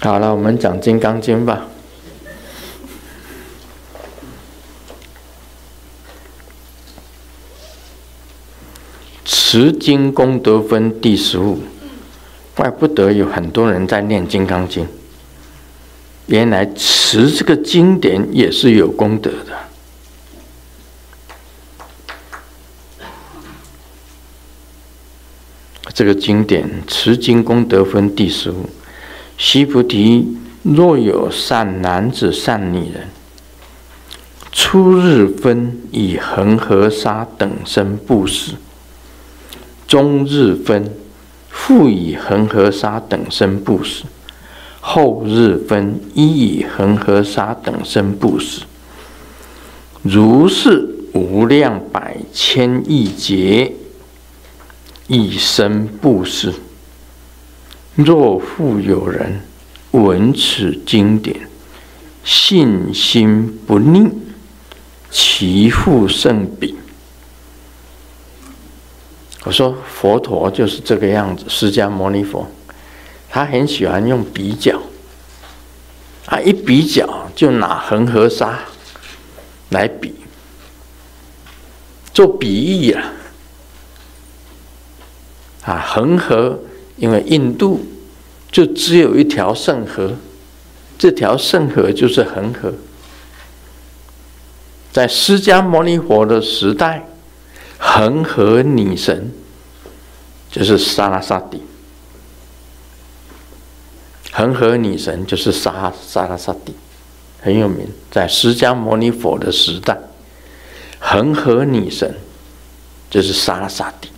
好了，我们讲《金刚经》吧。持经功德分第十五，怪不得有很多人在念《金刚经》，原来持这个经典也是有功德的。这个经典持经功德分第十五，须菩提，若有善男子、善女人，初日分以恒河沙等身布施。终日分，复以恒河沙等身布施；后日分，亦以恒河沙等身布施。如是无量百千亿劫，以身布施。若复有人闻此经典，信心不逆，其福甚彼。我说佛陀就是这个样子，释迦牟尼佛，他很喜欢用比较，啊，一比较就拿恒河沙来比，做比喻啊，啊，恒河因为印度就只有一条圣河，这条圣河就是恒河，在释迦牟尼佛的时代。恒河女神就是萨拉萨蒂，恒河女神就是萨萨拉萨蒂，很有名，在释迦牟尼佛的时代，恒河女神就是萨拉萨蒂，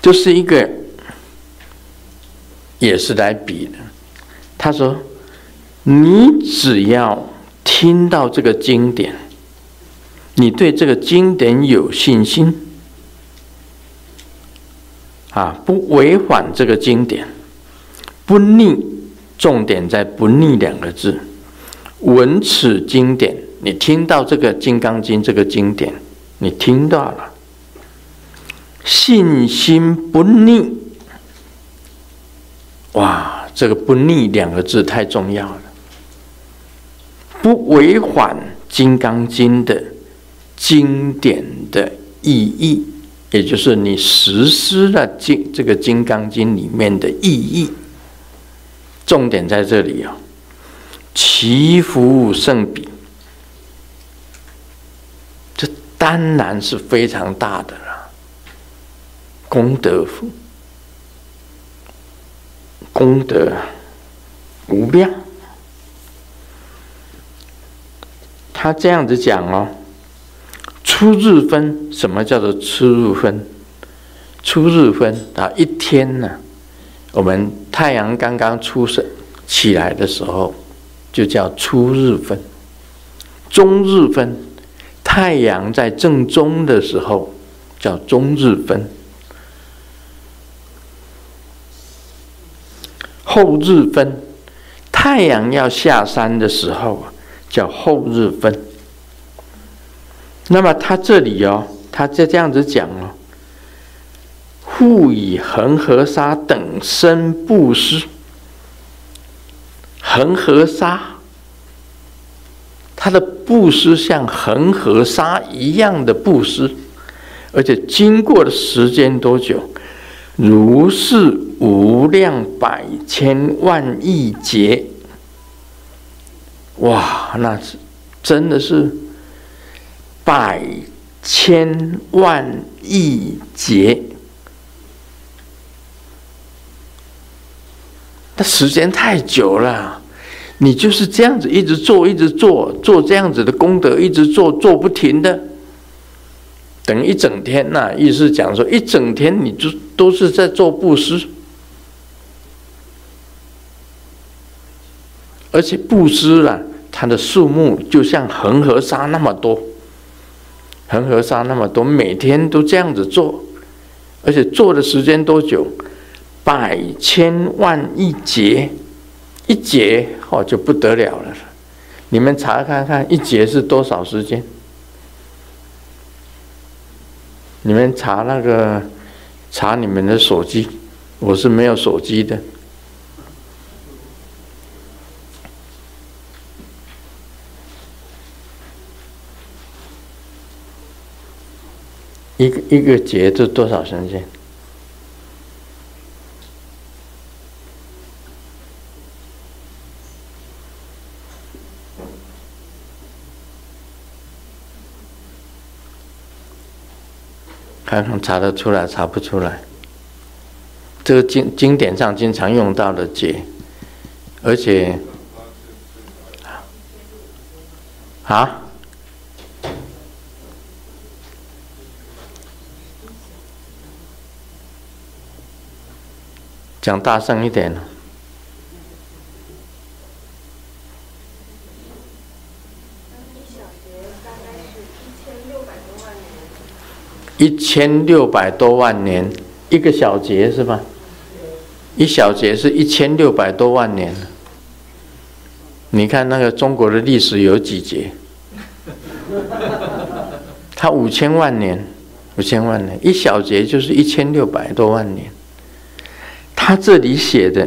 就是一个也是来比的。他说：“你只要。”听到这个经典，你对这个经典有信心啊，不违反这个经典，不逆，重点在“不逆”两个字。闻此经典，你听到这个《金刚经》这个经典，你听到了，信心不逆，哇，这个“不逆”两个字太重要了。不违反《金刚经》的经典的意义，也就是你实施了经这个《金刚经》里面的意义。重点在这里啊，祈福圣彼，这当然是非常大的，功德福，功德无量。他这样子讲哦，初日分，什么叫做初日分？初日分啊，一天呢，我们太阳刚刚出生起来的时候，就叫初日分。中日分，太阳在正中的时候叫中日分。后日分，太阳要下山的时候啊叫后日分，那么他这里哦，他就这样子讲哦，复以恒河沙等身布施，恒河沙，他的布施像恒河沙一样的布施，而且经过的时间多久？如是无量百千万亿劫。哇，那是真的是百千万亿劫，那时间太久了。你就是这样子一直做，一直做，做这样子的功德，一直做，做不停的，等一整天呐、意思讲说，一整天你就都是在做布施。而且布施了，它的数目就像恒河沙那么多，恒河沙那么多，每天都这样子做，而且做的时间多久？百千万亿劫，一劫哦就不得了了。你们查看看，一劫是多少时间？你们查那个查你们的手机，我是没有手机的。一个一个劫是多少神仙？看看查得出来，查不出来。这个经经典上经常用到的劫，而且啊。讲大声一点。一千六百多万年，一个小节是吧？一小节是一千六百多万年。你看那个中国的历史有几节？它五千万年，五千万年，一小节就是一千六百多万年。他这里写的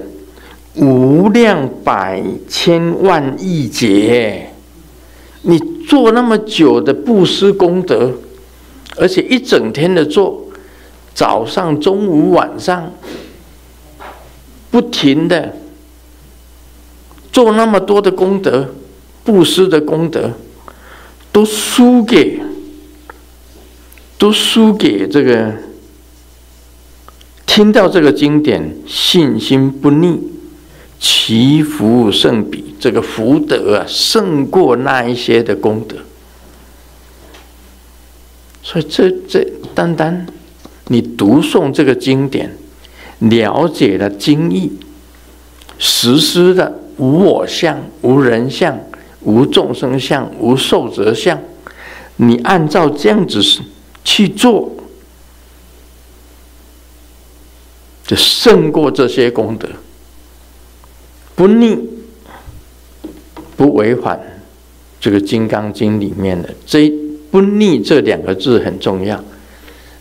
无量百千万亿劫，你做那么久的布施功德，而且一整天的做，早上、中午、晚上，不停的做那么多的功德，布施的功德，都输给，都输给这个。听到这个经典，信心不逆，其福胜彼。这个福德啊，胜过那一些的功德。所以这这单单你读诵这个经典，了解了经义，实施的无我相、无人相、无众生相、无寿者相，你按照这样子去做。就胜过这些功德，不逆，不违反这个《金刚经》里面的这“不逆”这两个字很重要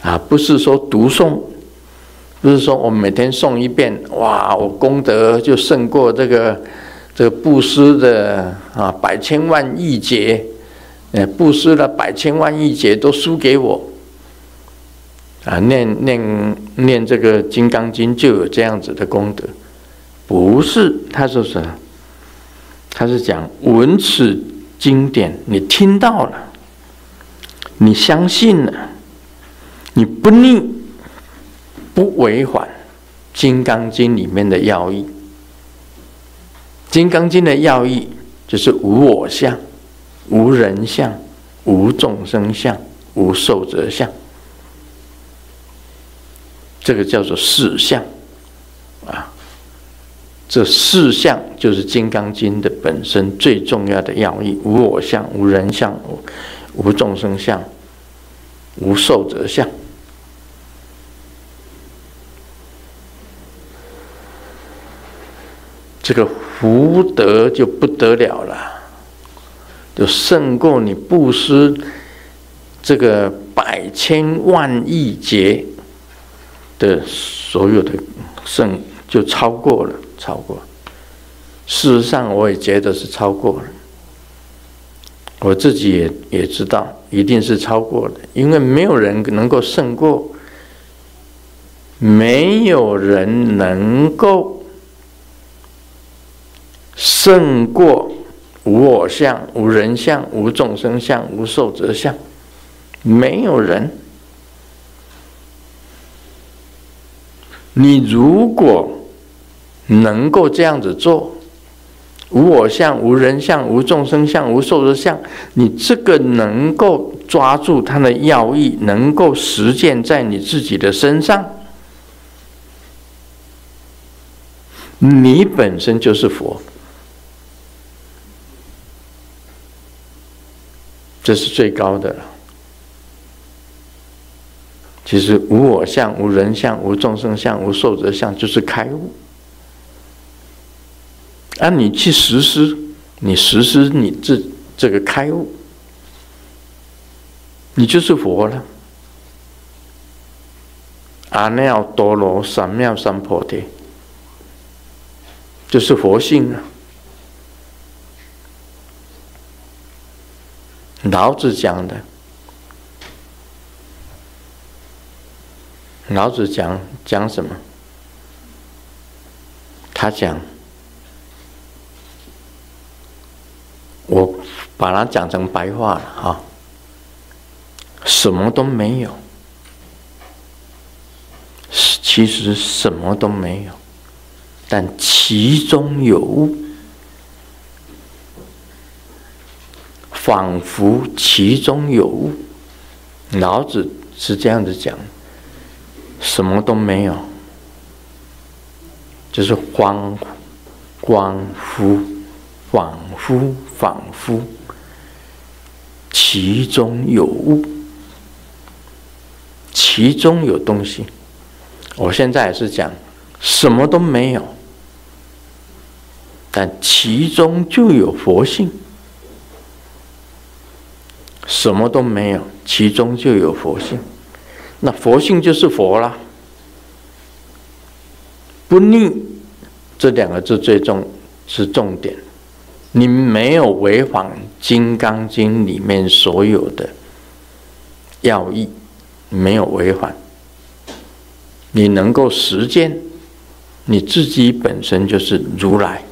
啊！不是说读诵，不是说我每天诵一遍，哇，我功德就胜过这个这个布施的啊百千万亿劫，呃，布施了百千万亿劫都输给我。啊，念念念这个《金刚经》就有这样子的功德，不是？他说是，他是讲闻此经典，你听到了，你相信了，你不逆，不违反《金刚经》里面的要义，《金刚经》的要义就是无我相、无人相、无众生相、无寿者相。这个叫做四相，啊，这四相就是《金刚经》的本身最重要的要义：无我相、无人相、无众生相、无寿者相。这个福德就不得了了，就胜过你布施这个百千万亿劫。的所有的胜就超过了，超过。事实上，我也觉得是超过了。我自己也也知道，一定是超过的，因为没有人能够胜过，没有人能够胜过无我相、无人相、无众生相、无寿者相，没有人。你如果能够这样子做，无我相、无人相、无众生相、无寿者相，你这个能够抓住它的要义，能够实践在你自己的身上，你本身就是佛，这是最高的了。其实无我相、无人相、无众生相、无寿者相，就是开悟。而你去实施，你实施你这这个开悟，你就是佛了。阿耨多罗三藐三菩提，就是佛性啊。老子讲的，老子讲讲什么？他讲，我把它讲成白话了哈，什么都没有，其实什么都没有，但其中有物。仿佛其中有物，老子是这样子讲，什么都没有，就是恍恍惚恍惚恍惚，其中有物，其中有东西。我现在也是讲，什么都没有，但其中就有佛性。什么都没有，其中就有佛性。那佛性就是佛了。不逆这两个字最重是重点。你没有违反《金刚经》里面所有的要义，没有违反。你能够实践，你自己本身就是如来。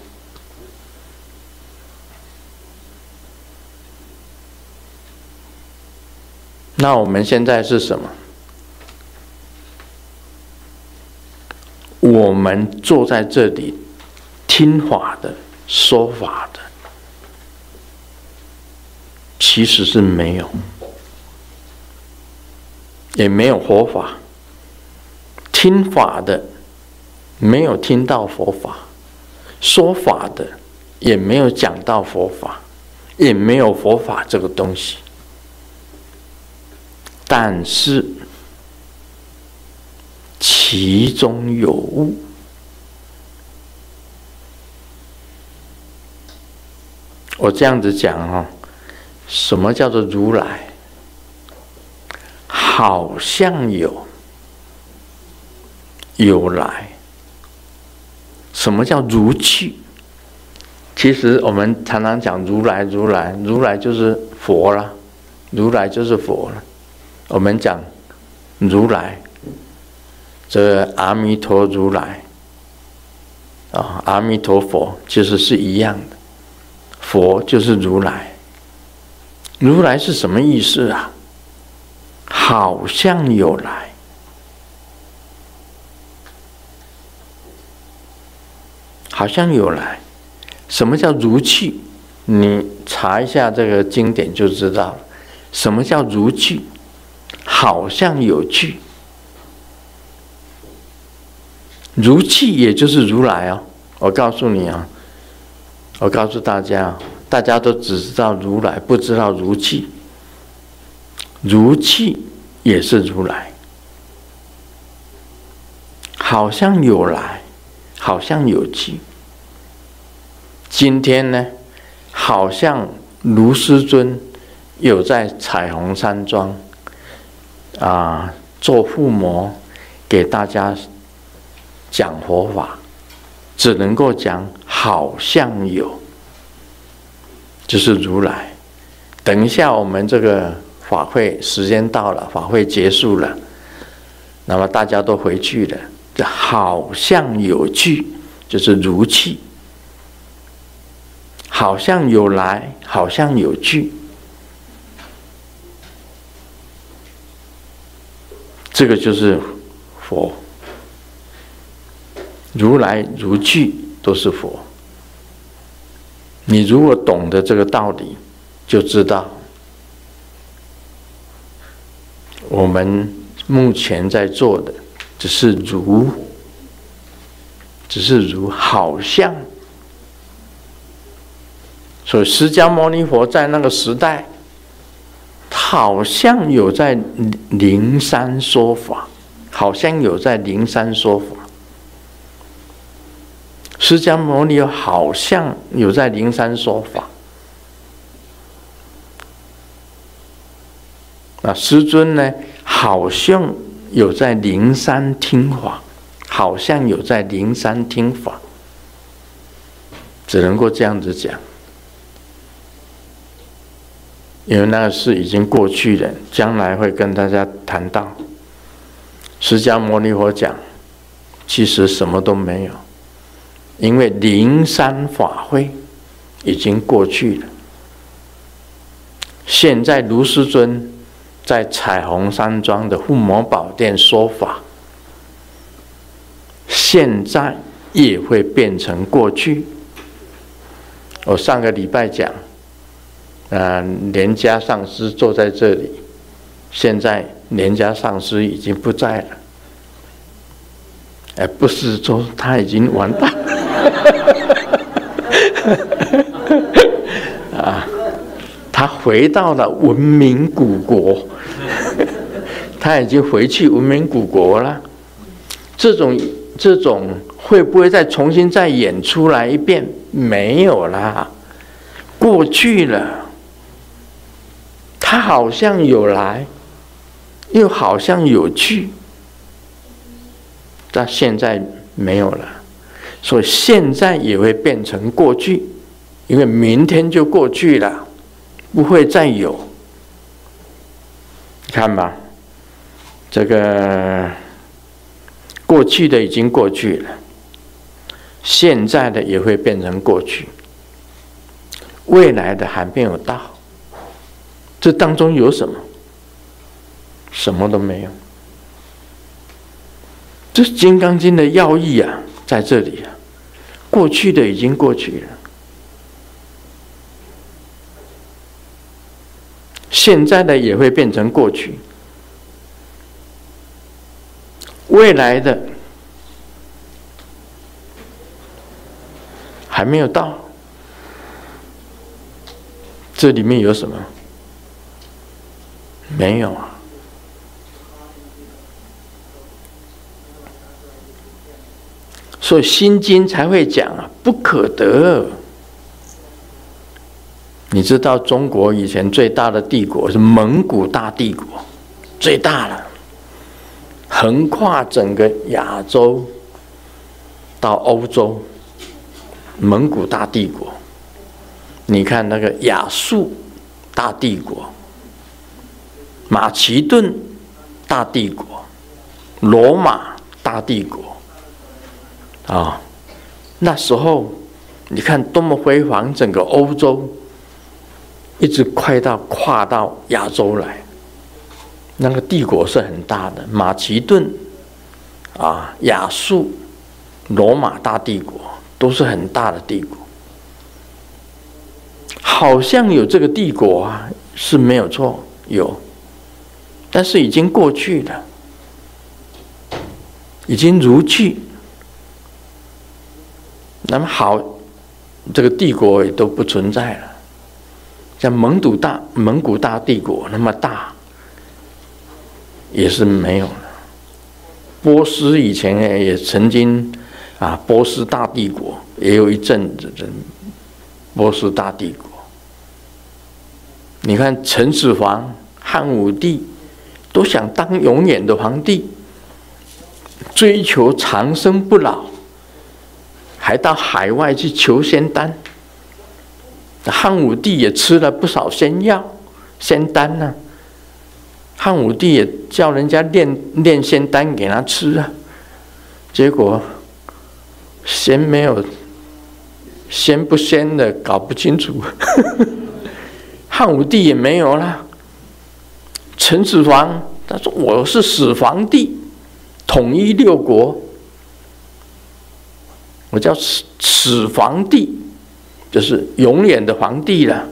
那我们现在是什么？我们坐在这里听法的、说法的，其实是没有，也没有佛法。听法的没有听到佛法，说法的也没有讲到佛法，也没有佛法这个东西。但是，其中有物。我这样子讲哈，什么叫做如来？好像有，有来。什么叫如去？其实我们常常讲如来，如来，如来就是佛了，如来就是佛了。我们讲如来，这阿弥陀如来啊，阿弥陀佛其实是一样的，佛就是如来。如来是什么意思啊？好像有来，好像有来。什么叫如去？你查一下这个经典就知道了。什么叫如去？好像有去，如气也就是如来哦。我告诉你啊，我告诉大家，大家都只知道如来，不知道如气。如气也是如来，好像有来，好像有去。今天呢，好像卢师尊有在彩虹山庄。啊，做附魔给大家讲佛法，只能够讲好像有，就是如来。等一下，我们这个法会时间到了，法会结束了，那么大家都回去了，这好像有去，就是如去，好像有来，好像有去。这个就是佛，如来如去都是佛。你如果懂得这个道理，就知道我们目前在做的只是如，只是如好像。所以释迦牟尼佛在那个时代。好像有在灵山说法，好像有在灵山说法。释迦牟尼好像有在灵山说法。啊师尊呢？好像有在灵山听法，好像有在灵山听法，只能够这样子讲。因为那个事已经过去了，将来会跟大家谈到。释迦牟尼佛讲，其实什么都没有，因为灵山法会已经过去了。现在卢师尊在彩虹山庄的护摩宝殿说法，现在也会变成过去。我上个礼拜讲，呃，莲家上师坐在这里，现在莲家上师已经不在了。哎，不是说他已经完蛋 啊。他回到了文明古国，他已经回去文明古国了。这种这种会不会再重新再演出来一遍？没有啦，过去了。他好像有来，又好像有去，但现在没有了。所以现在也会变成过去，因为明天就过去了。不会再有，看吧，这个过去的已经过去了，现在的也会变成过去，未来的还没有到，这当中有什么？什么都没有，这《金刚经》的要义啊，在这里啊，过去的已经过去了。现在的也会变成过去，未来的还没有到。这里面有什么？没有啊。所以《心经》才会讲啊，不可得。你知道中国以前最大的帝国是蒙古大帝国，最大了，横跨整个亚洲到欧洲，蒙古大帝国。你看那个亚述大帝国、马其顿大帝国、罗马大帝国，啊，那时候你看多么辉煌，整个欧洲。一直快到跨到亚洲来，那个帝国是很大的，马其顿啊、亚述、罗马大帝国都是很大的帝国，好像有这个帝国啊，是没有错，有，但是已经过去了，已经如去，那么好，这个帝国也都不存在了。像蒙古大蒙古大帝国那么大，也是没有了。波斯以前也曾经啊，波斯大帝国也有一阵子的波斯大帝国。你看秦始皇、汉武帝都想当永远的皇帝，追求长生不老，还到海外去求仙丹。汉武帝也吃了不少仙药、仙丹呢、汉武帝也叫人家炼炼仙丹给他吃啊，结果仙没有，仙不仙的搞不清楚。汉武帝也没有了。秦始皇他说：“我是始皇帝，统一六国，我叫始始皇帝。”就是永远的皇帝了。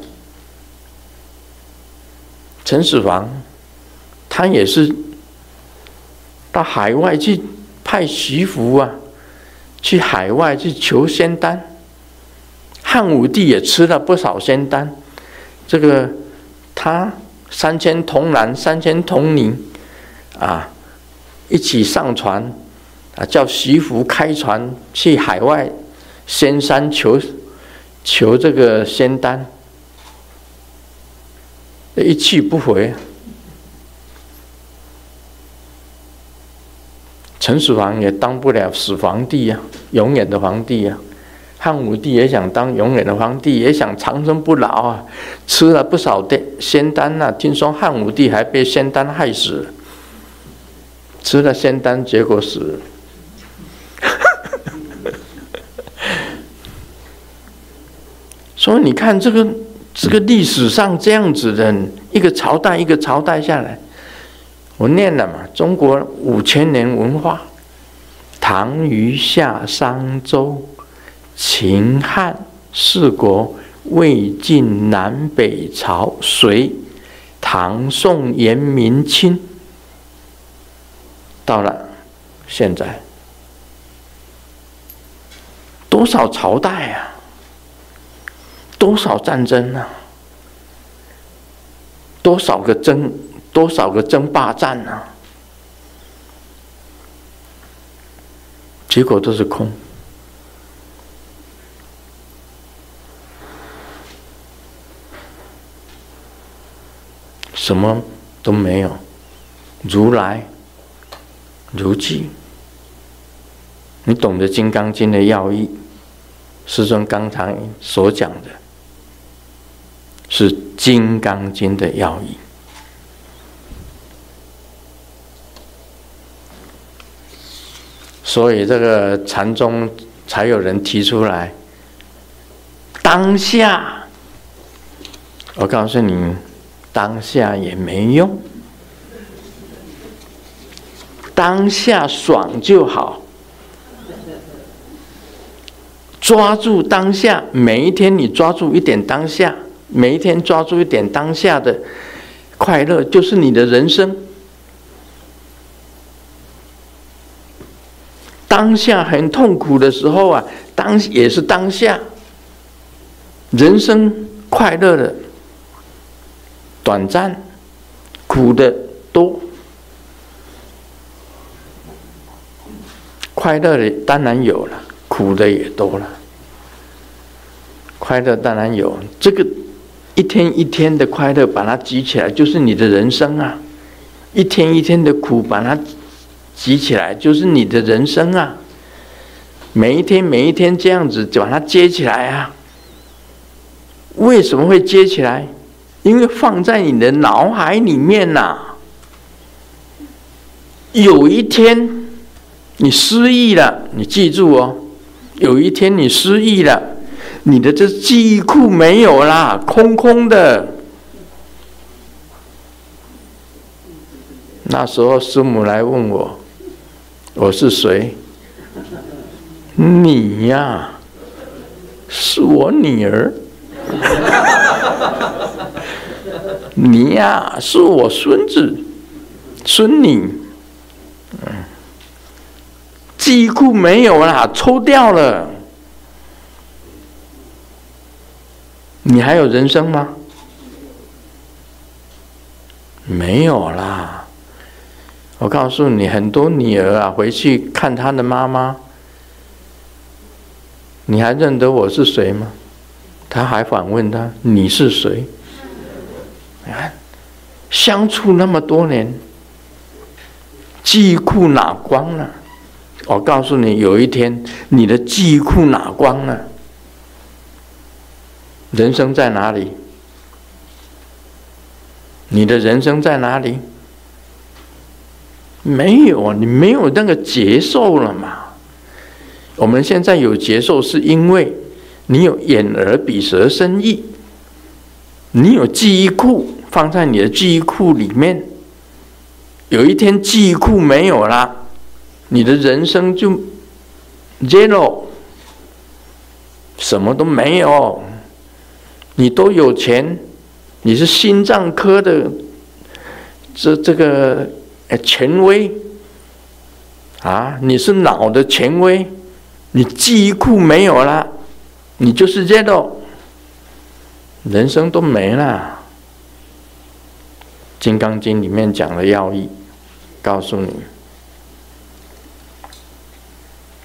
秦始皇，他也是到海外去派徐福啊，去海外去求仙丹。汉武帝也吃了不少仙丹。这个他三千童男、三千童女啊，一起上船啊，叫徐福开船去海外仙山求。求这个仙丹，一去不回。秦始皇也当不了始皇帝呀、啊，永远的皇帝呀、啊。汉武帝也想当永远的皇帝，也想长生不老啊，吃了不少的仙丹呐、啊。听说汉武帝还被仙丹害死，吃了仙丹结果死所以你看这个这个历史上这样子的一个朝代一个朝代下来。我念了嘛，中国五千年文化，唐虞夏商周，秦汉四国，魏晋南北朝，隋，唐宋元明清，到了现在，多少朝代啊，多少战争啊，多少个争。多少个争霸战呢、啊？结果都是空，什么都没有。如来、如记，你懂得《金刚经》的要义？师尊刚才所讲的，是《金刚经》的要义。所以这个禅宗才有人提出来，当下，我告诉你，当下也没用，当下爽就好，抓住当下，每一天你抓住一点当下，每一天抓住一点当下的快乐，就是你的人生。当下很痛苦的时候啊，当也是当下。人生快乐的短暂，苦的多。快乐的当然有了，苦的也多了。快乐当然有，这个一天一天的快乐，把它集起来，就是你的人生啊。一天一天的苦，把它。集起来就是你的人生啊！每一天每一天这样子就把它接起来啊！为什么会接起来？因为放在你的脑海里面呐、有一天你失忆了，你记住哦，有一天你失忆了，你的这记忆库没有啦，空空的。那时候师母来问我。我是谁？你呀，是我女儿。你呀，是我孙子、孙女。嗯，记忆库没有啦，抽掉了。你还有人生吗？没有啦。我告诉你，很多女儿啊，回去看她的妈妈，你还认得我是谁吗？她还反问她：“你是谁？”你看，相处那么多年，记忆库哪光了？我告诉你，有一天你的记忆库哪光了？人生在哪里？你的人生在哪里？没有啊，你没有那个接受了嘛？我们现在有接受，是因为你有眼耳鼻舌身意，你有记忆库放在你的记忆库里面。有一天记忆库没有了，你的人生就 zero，什么都没有。你都有钱，你是心脏科的，这这个。哎，权威啊！你是脑的权威，你记忆库没有了，你就是这种人生都没了。《金刚经》里面讲的要义，告诉你。